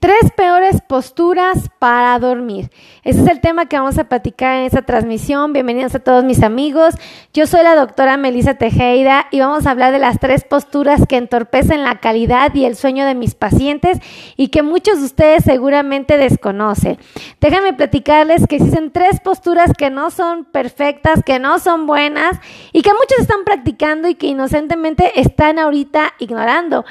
Tres peores posturas para dormir. Ese es el tema que vamos a platicar en esta transmisión. Bienvenidos a todos mis amigos. Yo soy la doctora Melissa Tejeda y vamos a hablar de las tres posturas que entorpecen la calidad y el sueño de mis pacientes y que muchos de ustedes seguramente desconocen. Déjenme platicarles que existen tres posturas que no son perfectas, que no son buenas y que muchos están practicando y que inocentemente están ahorita ignorando.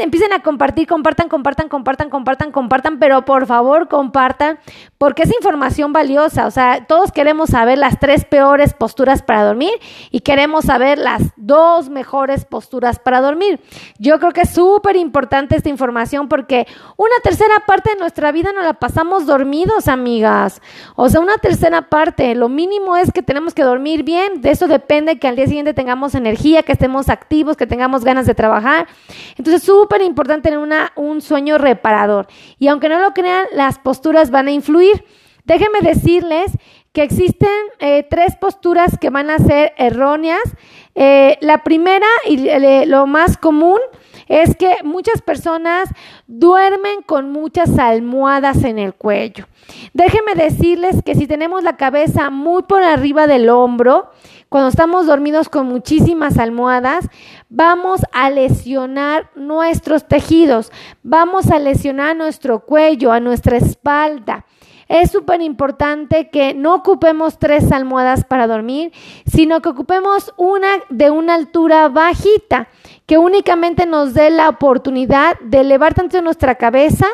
empiecen a compartir, compartan, compartan, compartan, compartan compartan, pero por favor compartan porque es información valiosa. O sea, todos queremos saber las tres peores posturas para dormir y queremos saber las dos mejores posturas para dormir. Yo creo que es súper importante esta información porque una tercera parte de nuestra vida nos la pasamos dormidos, amigas. O sea, una tercera parte. Lo mínimo es que tenemos que dormir bien. De eso depende que al día siguiente tengamos energía, que estemos activos, que tengamos ganas de trabajar. Entonces, súper importante tener una, un sueño reparador. Y aunque no lo crean, las posturas van a influir. Déjenme decirles que existen eh, tres posturas que van a ser erróneas. Eh, la primera y lo más común es que muchas personas duermen con muchas almohadas en el cuello. Déjenme decirles que si tenemos la cabeza muy por arriba del hombro, cuando estamos dormidos con muchísimas almohadas, vamos a lesionar nuestros tejidos, vamos a lesionar nuestro cuello, a nuestra espalda. Es súper importante que no ocupemos tres almohadas para dormir, sino que ocupemos una de una altura bajita, que únicamente nos dé la oportunidad de elevar tanto nuestra cabeza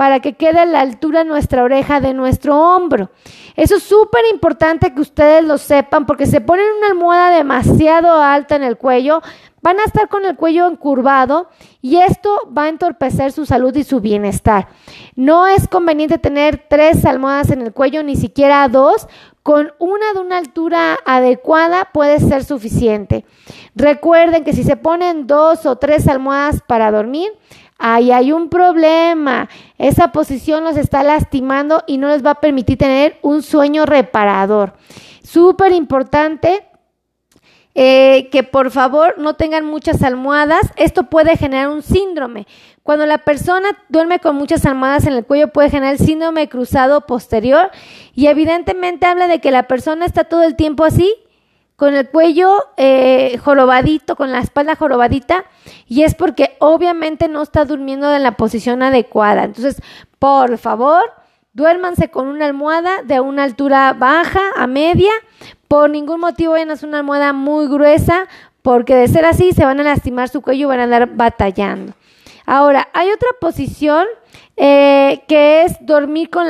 para que quede a la altura nuestra oreja de nuestro hombro. Eso es súper importante que ustedes lo sepan porque se ponen una almohada demasiado alta en el cuello, van a estar con el cuello encurvado y esto va a entorpecer su salud y su bienestar. No es conveniente tener tres almohadas en el cuello, ni siquiera dos. Con una de una altura adecuada puede ser suficiente. Recuerden que si se ponen dos o tres almohadas para dormir, ahí hay un problema. Esa posición los está lastimando y no les va a permitir tener un sueño reparador. Súper importante. Eh, que por favor no tengan muchas almohadas. Esto puede generar un síndrome. Cuando la persona duerme con muchas almohadas en el cuello puede generar síndrome cruzado posterior y evidentemente habla de que la persona está todo el tiempo así con el cuello eh, jorobadito, con la espalda jorobadita, y es porque obviamente no está durmiendo en la posición adecuada. Entonces, por favor, duérmanse con una almohada de una altura baja a media. Por ningún motivo vayan a una almohada muy gruesa, porque de ser así se van a lastimar su cuello y van a andar batallando. Ahora, hay otra posición eh, que es dormir con,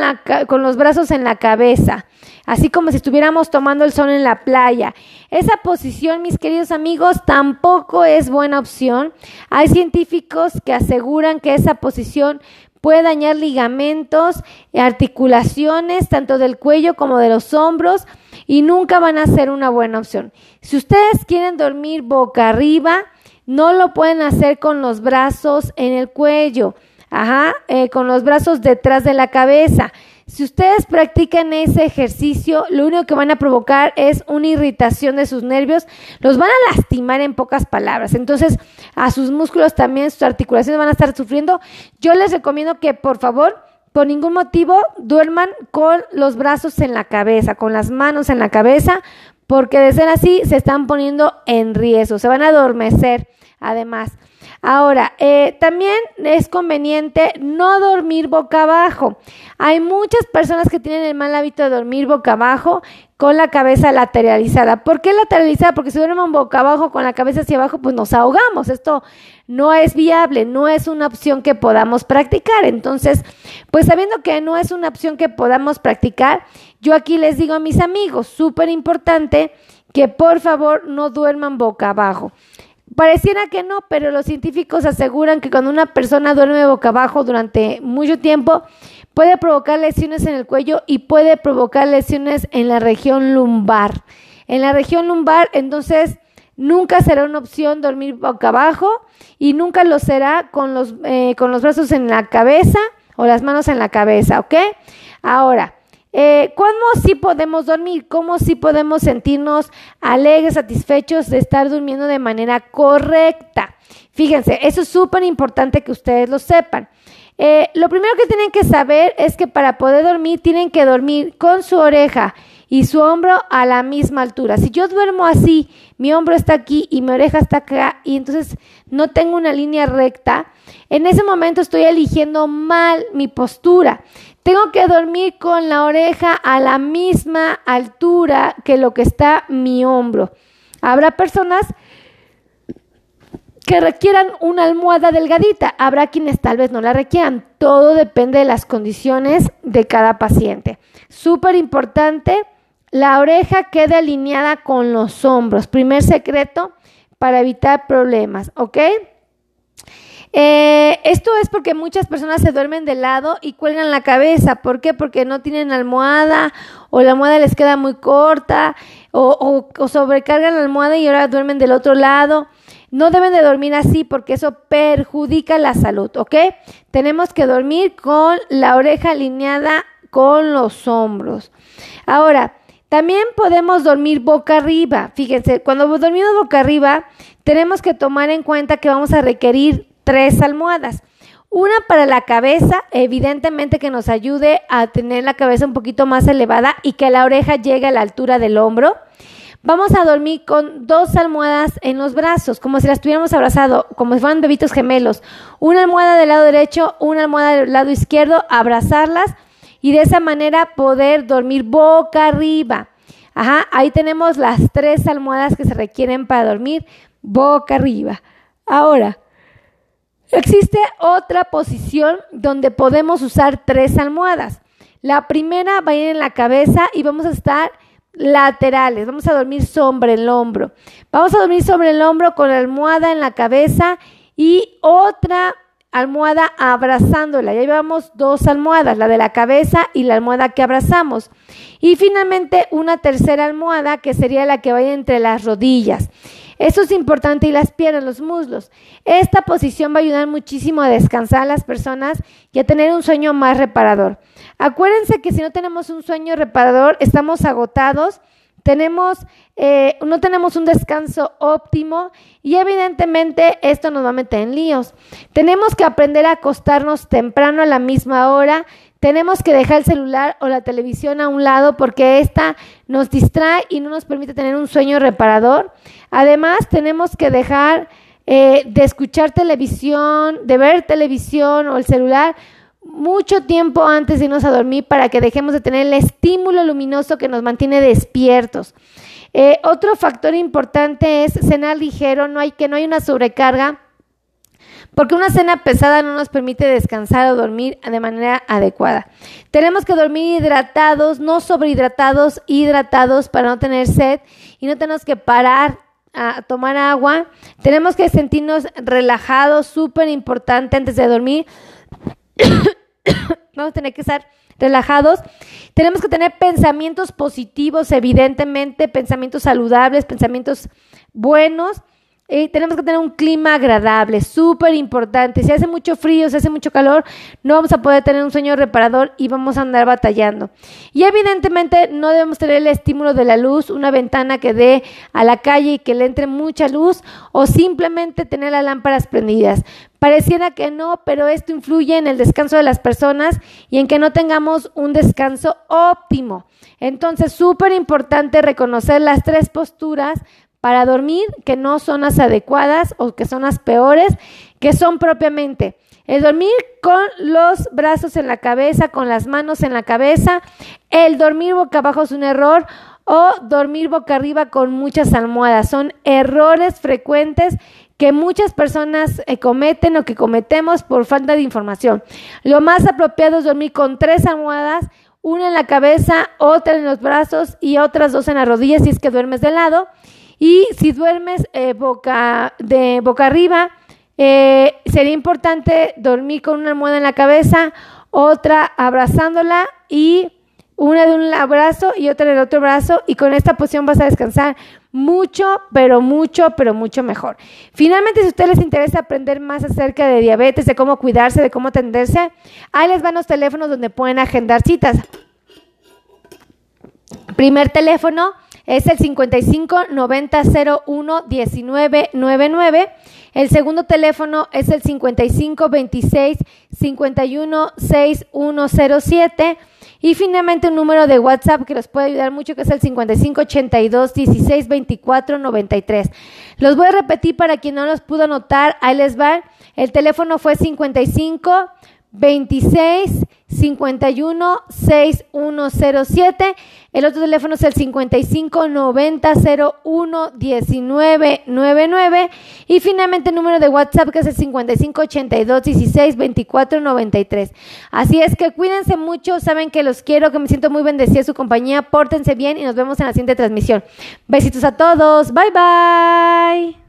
con los brazos en la cabeza así como si estuviéramos tomando el sol en la playa. Esa posición, mis queridos amigos, tampoco es buena opción. Hay científicos que aseguran que esa posición puede dañar ligamentos, articulaciones, tanto del cuello como de los hombros, y nunca van a ser una buena opción. Si ustedes quieren dormir boca arriba, no lo pueden hacer con los brazos en el cuello, ajá, eh, con los brazos detrás de la cabeza. Si ustedes practican ese ejercicio, lo único que van a provocar es una irritación de sus nervios, los van a lastimar en pocas palabras. Entonces, a sus músculos también, sus articulaciones van a estar sufriendo. Yo les recomiendo que, por favor, por ningún motivo, duerman con los brazos en la cabeza, con las manos en la cabeza, porque de ser así se están poniendo en riesgo, se van a adormecer además. Ahora, eh, también es conveniente no dormir boca abajo. Hay muchas personas que tienen el mal hábito de dormir boca abajo con la cabeza lateralizada. ¿Por qué lateralizada? Porque si duermen boca abajo con la cabeza hacia abajo, pues nos ahogamos. Esto no es viable, no es una opción que podamos practicar. Entonces, pues sabiendo que no es una opción que podamos practicar, yo aquí les digo a mis amigos, súper importante, que por favor no duerman boca abajo. Pareciera que no, pero los científicos aseguran que cuando una persona duerme boca abajo durante mucho tiempo, puede provocar lesiones en el cuello y puede provocar lesiones en la región lumbar. En la región lumbar, entonces, nunca será una opción dormir boca abajo y nunca lo será con los, eh, con los brazos en la cabeza o las manos en la cabeza, ¿ok? Ahora, Eh, ¿Cómo sí podemos dormir? ¿Cómo sí podemos sentirnos alegres, satisfechos de estar durmiendo de manera correcta? Fíjense, eso es súper importante que ustedes lo sepan. Eh, lo primero que tienen que saber es que para poder dormir tienen que dormir con su oreja y su hombro a la misma altura. Si yo duermo así, mi hombro está aquí y mi oreja está acá y entonces no tengo una línea recta, en ese momento estoy eligiendo mal mi postura. Tengo que dormir con la oreja a la misma altura que lo que está mi hombro. Habrá personas que requieran una almohada delgadita. Habrá quienes tal vez no la requieran. Todo depende de las condiciones de cada paciente. Súper importante, la oreja quede alineada con los hombros. Primer secreto para evitar problemas, ¿ok? Eh, esto es porque muchas personas se duermen de lado y cuelgan la cabeza. ¿Por qué? Porque no tienen almohada o la almohada les queda muy corta o, o sobrecargan la almohada y ahora duermen del otro lado. No deben de dormir así porque eso perjudica la salud, ¿ok? Tenemos que dormir con la oreja alineada con los hombros. Ahora, también podemos dormir boca arriba. Fíjense, cuando dormimos boca arriba, tenemos que tomar en cuenta que vamos a requerir tres almohadas. Una para la cabeza, evidentemente que nos ayude a tener la cabeza un poquito más elevada y que la oreja llegue a la altura del hombro. Vamos a dormir con dos almohadas en los brazos, como si las tuviéramos abrazado, como si fueran bebitos gemelos. Una almohada del lado derecho, una almohada del lado izquierdo, abrazarlas y de esa manera poder dormir boca arriba. Ajá, ahí tenemos las tres almohadas que se requieren para dormir boca arriba. Ahora, Existe otra posición donde podemos usar tres almohadas. La primera va a ir en la cabeza y vamos a estar laterales. Vamos a dormir sobre el hombro. Vamos a dormir sobre el hombro con la almohada en la cabeza y otra almohada abrazándola. Ya llevamos dos almohadas, la de la cabeza y la almohada que abrazamos. Y finalmente una tercera almohada que sería la que vaya entre las rodillas. Eso es importante y las piernas, los muslos. Esta posición va a ayudar muchísimo a descansar a las personas y a tener un sueño más reparador. Acuérdense que si no tenemos un sueño reparador, estamos agotados, tenemos, eh, no tenemos un descanso óptimo y evidentemente esto nos va a meter en líos. Tenemos que aprender a acostarnos temprano a la misma hora, tenemos que dejar el celular o la televisión a un lado porque esta nos distrae y no nos permite tener un sueño reparador. Además, tenemos que dejar eh, de escuchar televisión, de ver televisión o el celular mucho tiempo antes de irnos a dormir para que dejemos de tener el estímulo luminoso que nos mantiene despiertos. Eh, otro factor importante es cenar ligero, no hay que no hay una sobrecarga porque una cena pesada no nos permite descansar o dormir de manera adecuada. Tenemos que dormir hidratados, no sobrehidratados, hidratados para no tener sed y no tenemos que parar a tomar agua. Tenemos que sentirnos relajados, súper importante antes de dormir. Vamos a tener que estar relajados. Tenemos que tener pensamientos positivos, evidentemente, pensamientos saludables, pensamientos buenos tenemos que tener un clima agradable, súper importante. Si hace mucho frío, si hace mucho calor, no vamos a poder tener un sueño reparador y vamos a andar batallando. Y evidentemente no debemos tener el estímulo de la luz, una ventana que dé a la calle y que le entre mucha luz o simplemente tener las lámparas prendidas. Pareciera que no, pero esto influye en el descanso de las personas y en que no tengamos un descanso óptimo. Entonces, súper importante reconocer las tres posturas para dormir que no son las adecuadas o que son las peores, que son propiamente el dormir con los brazos en la cabeza, con las manos en la cabeza, el dormir boca abajo es un error o dormir boca arriba con muchas almohadas. Son errores frecuentes que muchas personas eh, cometen o que cometemos por falta de información. Lo más apropiado es dormir con tres almohadas, una en la cabeza, otra en los brazos y otras dos en las rodillas si es que duermes de lado. Y si duermes eh, boca, de boca arriba, eh, sería importante dormir con una almohada en la cabeza, otra abrazándola y una de un brazo y otra del otro brazo y con esta posición vas a descansar mucho, pero mucho, pero mucho mejor. Finalmente, si a ustedes les interesa aprender más acerca de diabetes, de cómo cuidarse, de cómo atenderse, ahí les van los teléfonos donde pueden agendar citas. Primer teléfono es el 55 90 01 19 99. El segundo teléfono es el 55 26 51 6107. Y finalmente un número de WhatsApp que los puede ayudar mucho, que es el 55 82 16 24 93. Los voy a repetir para quien no los pudo anotar. Ahí les va. El teléfono fue 55 26 51 6107. El otro teléfono es el 55 90 01 19 99. Y finalmente el número de WhatsApp que es el 55 82 16 24 93. Así es que cuídense mucho, saben que los quiero, que me siento muy bendecida su compañía. Pórtense bien y nos vemos en la siguiente transmisión. Besitos a todos. Bye bye.